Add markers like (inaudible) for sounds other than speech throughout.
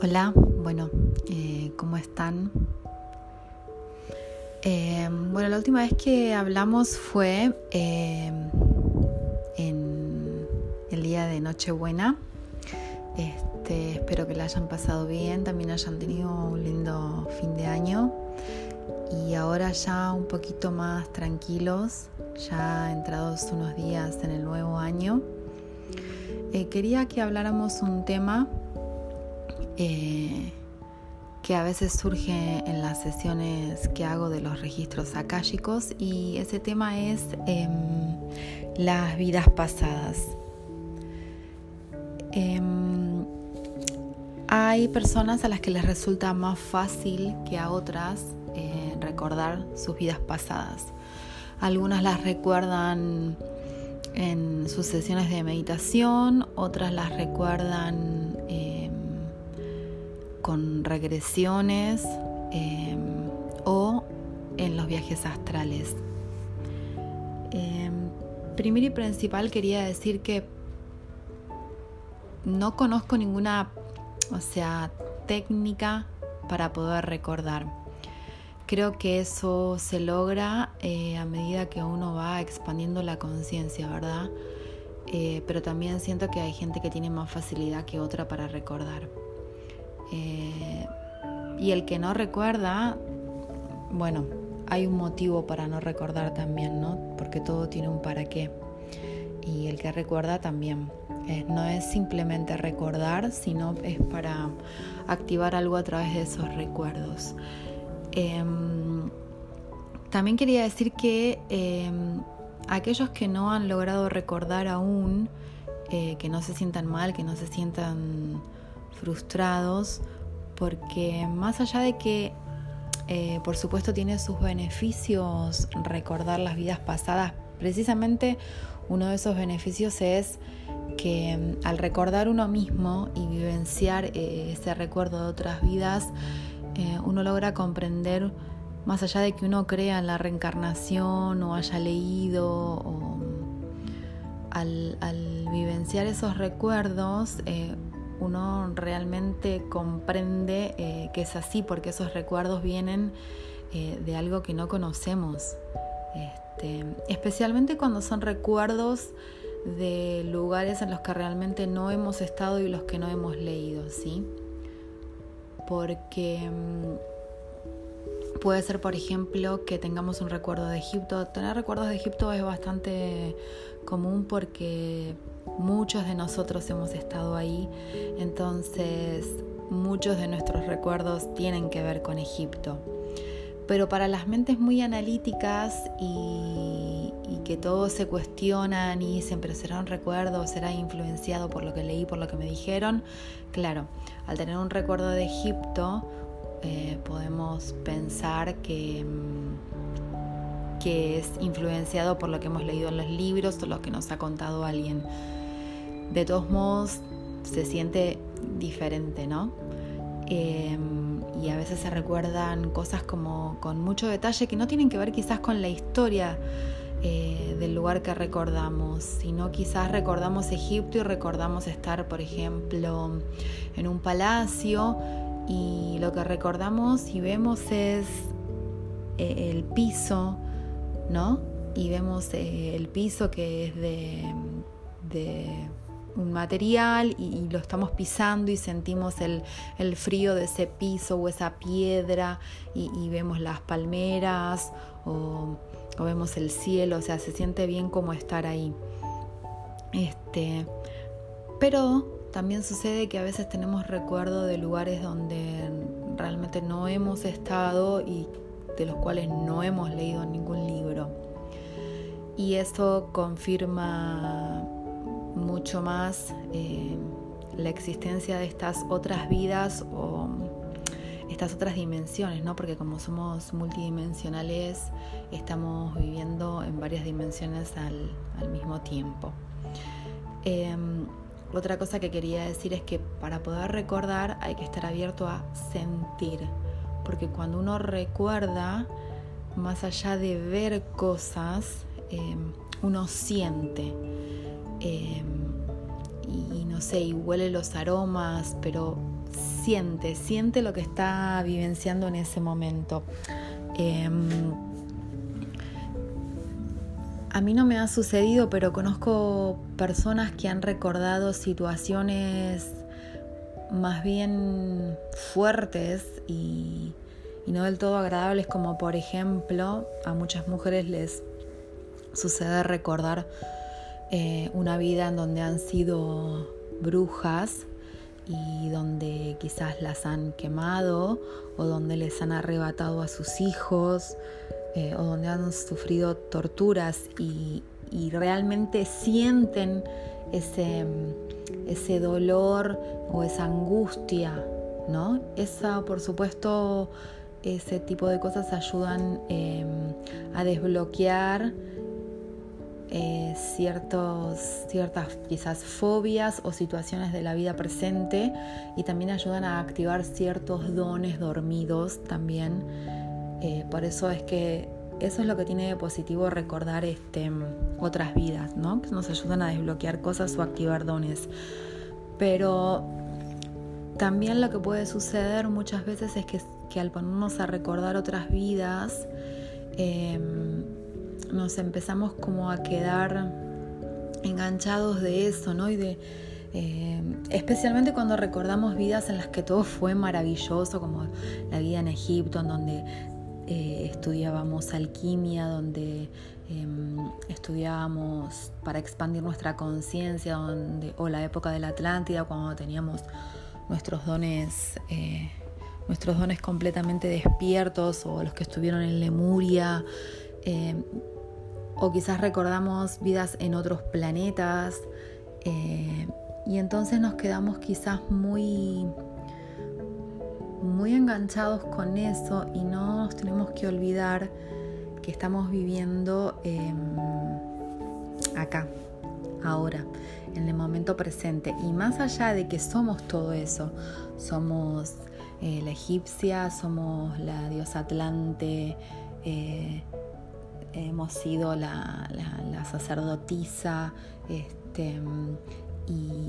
Hola, bueno, eh, ¿cómo están? Eh, bueno, la última vez que hablamos fue eh, en el día de Nochebuena. Este, espero que la hayan pasado bien, también hayan tenido un lindo fin de año y ahora ya un poquito más tranquilos, ya entrados unos días en el nuevo año. quería que habláramos un tema eh, que a veces surge en las sesiones que hago de los registros akáshicos y ese tema es em, las vidas pasadas. Em, hay personas a las que les resulta más fácil que a otras eh, recordar sus vidas pasadas. Algunas las recuerdan en sus sesiones de meditación, otras las recuerdan con regresiones em, o en los viajes astrales. Eh, primero y principal quería decir que no conozco ninguna, o sea, técnica para poder recordar. Creo que eso se logra eh, a medida que uno va expandiendo la conciencia, ¿verdad? Eh, pero también siento que hay gente que tiene más facilidad que otra para recordar. Eh, y el que no recuerda, bueno, hay un motivo para no recordar también, ¿no? Porque todo tiene un para qué. Y el que recuerda también. Eh, no es simplemente recordar, sino es para activar algo a través de esos recuerdos. Em, también quería decir que em, aquellos que no han logrado recordar aún, eh, que no se sientan mal, que no se sientan frustrados porque más allá de que eh, por supuesto tiene sus beneficios recordar las vidas pasadas, precisamente uno de esos beneficios es que mm, al recordar uno mismo y vivenciar eh, ese recuerdo de otras vidas, eh, uno logra comprender, más allá de que uno crea en la reencarnación o haya leído, o, mm, al, al, vivenciar esos recuerdos, uno realmente comprende eh, que es así porque esos recuerdos vienen eh, de algo que no conocemos. Este, especialmente cuando son recuerdos de lugares en los que realmente no hemos estado y los que no hemos leído, ¿sí? Porque mm, puede ser, por ejemplo, que tengamos un recuerdo de Egipto. Tener recuerdos de Egipto es bastante común porque muchos de nosotros hemos estado ahí, entonces muchos de nuestros recuerdos tienen que ver con Egipto. Pero para las mentes muy analíticas y, que todos se cuestionan y dicen, pero será un recuerdo, será influenciado por lo que leí, por lo que me dijeron, claro, al tener un recuerdo de Egipto, eh, podemos pensar mm, que es influenciado por lo que hemos leído en los libros o lo que nos ha contado alguien de todos modos se siente diferente, ¿no? Em, y a veces se recuerdan cosas como con mucho detalle que no tienen que ver quizás con la historia eh, del lugar que recordamos, sino quizás recordamos Egipto y recordamos estar, por ejemplo, en un palacio y lo que recordamos y vemos es eh, el piso, ¿no? Y vemos eh, el piso que es de un material y, lo estamos pisando y sentimos el, frío de ese piso o esa piedra y, vemos las palmeras o, vemos el cielo, o sea, se siente bien como estar ahí. Este, pero también sucede que a veces tenemos recuerdo de lugares donde realmente no hemos estado y de los cuales no hemos leído ningún libro. Y eso confirma mucho más eh, la existencia de estas otras vidas o estas otras dimensiones, ¿no? Porque como somos multidimensionales, estamos viviendo en varias dimensiones al, mismo tiempo. Em, otra cosa que quería decir es que para poder recordar hay que estar abierto a sentir, porque cuando uno recuerda, más allá de ver cosas, em, uno siente. Em, y, no sé, y huele los aromas, pero siente, siente lo que está vivenciando en ese momento. Em, a mí no me ha sucedido, pero conozco personas que han recordado situaciones más bien fuertes y, no del todo agradables, como por ejemplo a muchas mujeres les sucede recordar eh, una vida en donde han sido brujas y donde quizás las han quemado o donde les han arrebatado a sus hijos eh, o donde han sufrido torturas y, realmente sienten ese, ese dolor o esa angustia, ¿no? Esa, por supuesto, ese tipo de cosas ayudan em, a desbloquear eh, ciertos, ciertas quizás fobias o situaciones de la vida presente y también ayudan a activar ciertos dones dormidos también. Eh, por eso es que eso es lo que tiene de positivo recordar este, otras vidas, ¿no? que nos ayudan a desbloquear cosas o activar dones. Pero también lo que puede suceder muchas veces es que, que al ponernos a recordar otras vidas, em, nos empezamos como a quedar enganchados de eso, ¿no? Y de, eh, especialmente cuando recordamos vidas en las que todo fue maravilloso, como la vida en Egipto, en donde eh, estudiábamos alquimia, donde em, estudiábamos para expandir nuestra conciencia, o la época de la Atlántida, cuando teníamos nuestros dones. Eh, nuestros dones completamente despiertos o los que estuvieron en Lemuria, o quizás recordamos vidas en otros planetas eh, y entonces nos quedamos quizás muy muy enganchados con eso y no nos tenemos que olvidar que estamos viviendo em, acá, ahora, en el momento presente. Y más allá de que somos todo eso, somos eh, la egipcia, somos la diosa Atlante, eh, hemos sido la, sacerdotisa este, y,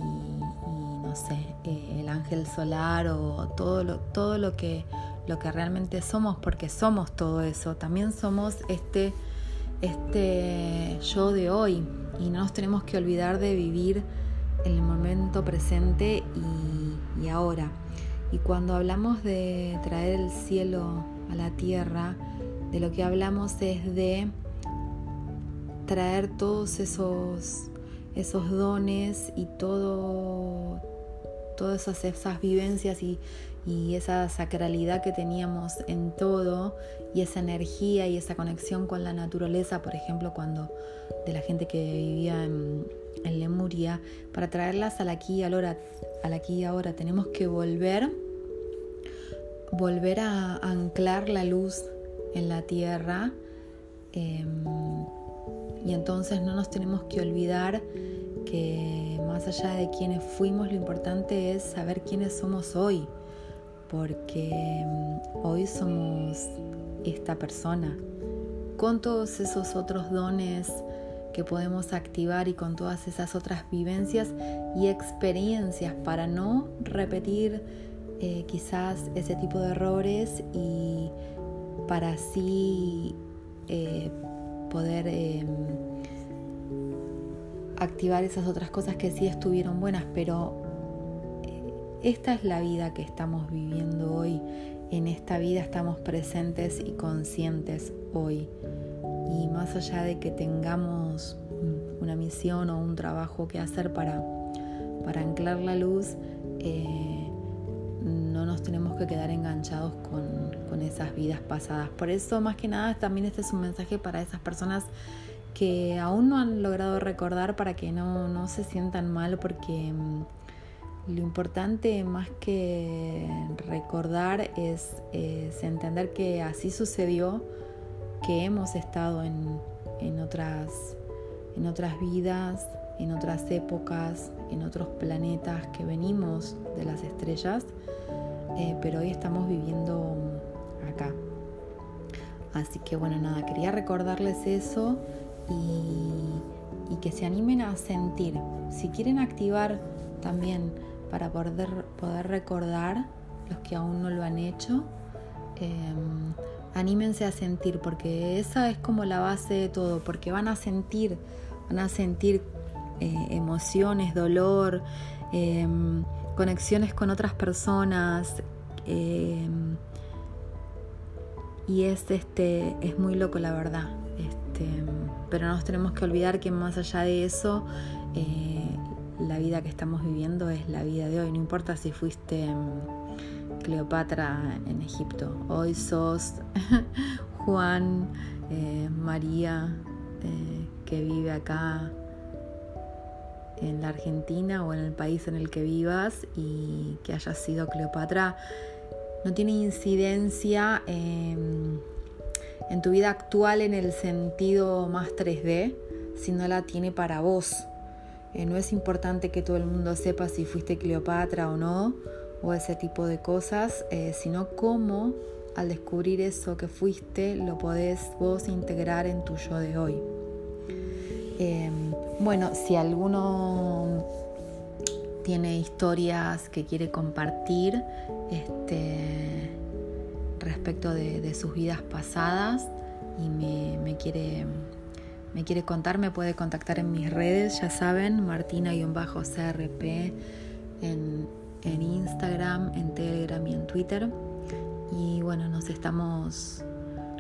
no sé, eh, el ángel solar o todo lo, todo lo que, lo que realmente somos, porque somos todo eso. También somos este, este yo de hoy y no nos tenemos que olvidar de vivir el momento presente y ahora. Y cuando hablamos de traer el cielo a la tierra, de lo que hablamos es de traer todos esos, esos dones y todo, todas esas, esas vivencias y, y esa sacralidad que teníamos en todo y esa energía y esa conexión con la naturaleza, por ejemplo, cuando de la gente que vivía en, en Lemuria, para traerlas al aquí y ahora, al aquí y ahora tenemos que volver, volver a anclar la luz en la tierra. Em, y entonces no nos tenemos que olvidar que más allá de quienes fuimos, lo importante es saber quiénes somos hoy, porque em, hoy somos esta persona, con todos esos otros dones que podemos activar y con todas esas otras vivencias y experiencias para no repetir eh, quizás ese tipo de errores y para así eh, poder em, activar esas otras cosas que sí estuvieron buenas, pero eh, esta es la vida que estamos viviendo hoy. En esta vida estamos presentes y conscientes hoy. Y más allá de que tengamos una misión o un trabajo que hacer para, para anclar la luz, eh, tenemos que quedar enganchados con, esas vidas pasadas. Por eso, más que nada, también este es un mensaje para esas personas que aún no han logrado recordar para que no, se sientan mal, porque mm, lo importante más que recordar es, entender que así sucedió, que hemos estado en, en, otras, en otras vidas, en otras épocas, en otros planetas que venimos de las estrellas eh, pero hoy estamos viviendo acá. Así que bueno, nada, quería recordarles eso y, que se animen a sentir. Si quieren activar también para poder, poder recordar los que aún no lo han hecho. Em, anímense a sentir, porque esa es como la base de todo, porque van a sentir, van a sentir eh, emociones, dolor, em, conexiones con otras personas. Em, y es, este, es muy loco la verdad. Este, pero no nos tenemos que olvidar que más allá de eso, eh, la vida que estamos viviendo es la vida de hoy. No importa si fuiste Cleopatra en Egipto. Hoy sos (laughs) Juan, eh, María, eh, que vive acá en la Argentina o en el país en el que vivas y que hayas sido Cleopatra, no tiene incidencia en, tu vida actual en el sentido más 3D, sino la tiene para vos. Eh, no es importante que todo el mundo sepa si fuiste Cleopatra o no, o ese tipo de cosas, eh, sino cómo al descubrir eso que fuiste lo podés vos integrar en tu yo de hoy. Bueno, si alguno tiene historias que quiere compartir este, respecto de, sus vidas pasadas y me, quiere, me quiere contar, me puede contactar en mis redes, ya saben, martina-crp en, en Instagram, en Telegram y en Twitter. Y bueno, nos estamos,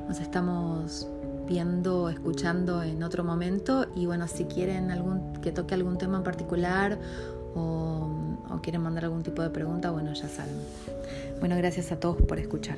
nos estamos viendo, escuchando en otro momento. Y bueno, si quieren algún, que toque algún tema en particular o, o quieren mandar algún tipo de pregunta, bueno, ya saben. Bueno, gracias a todos por escuchar.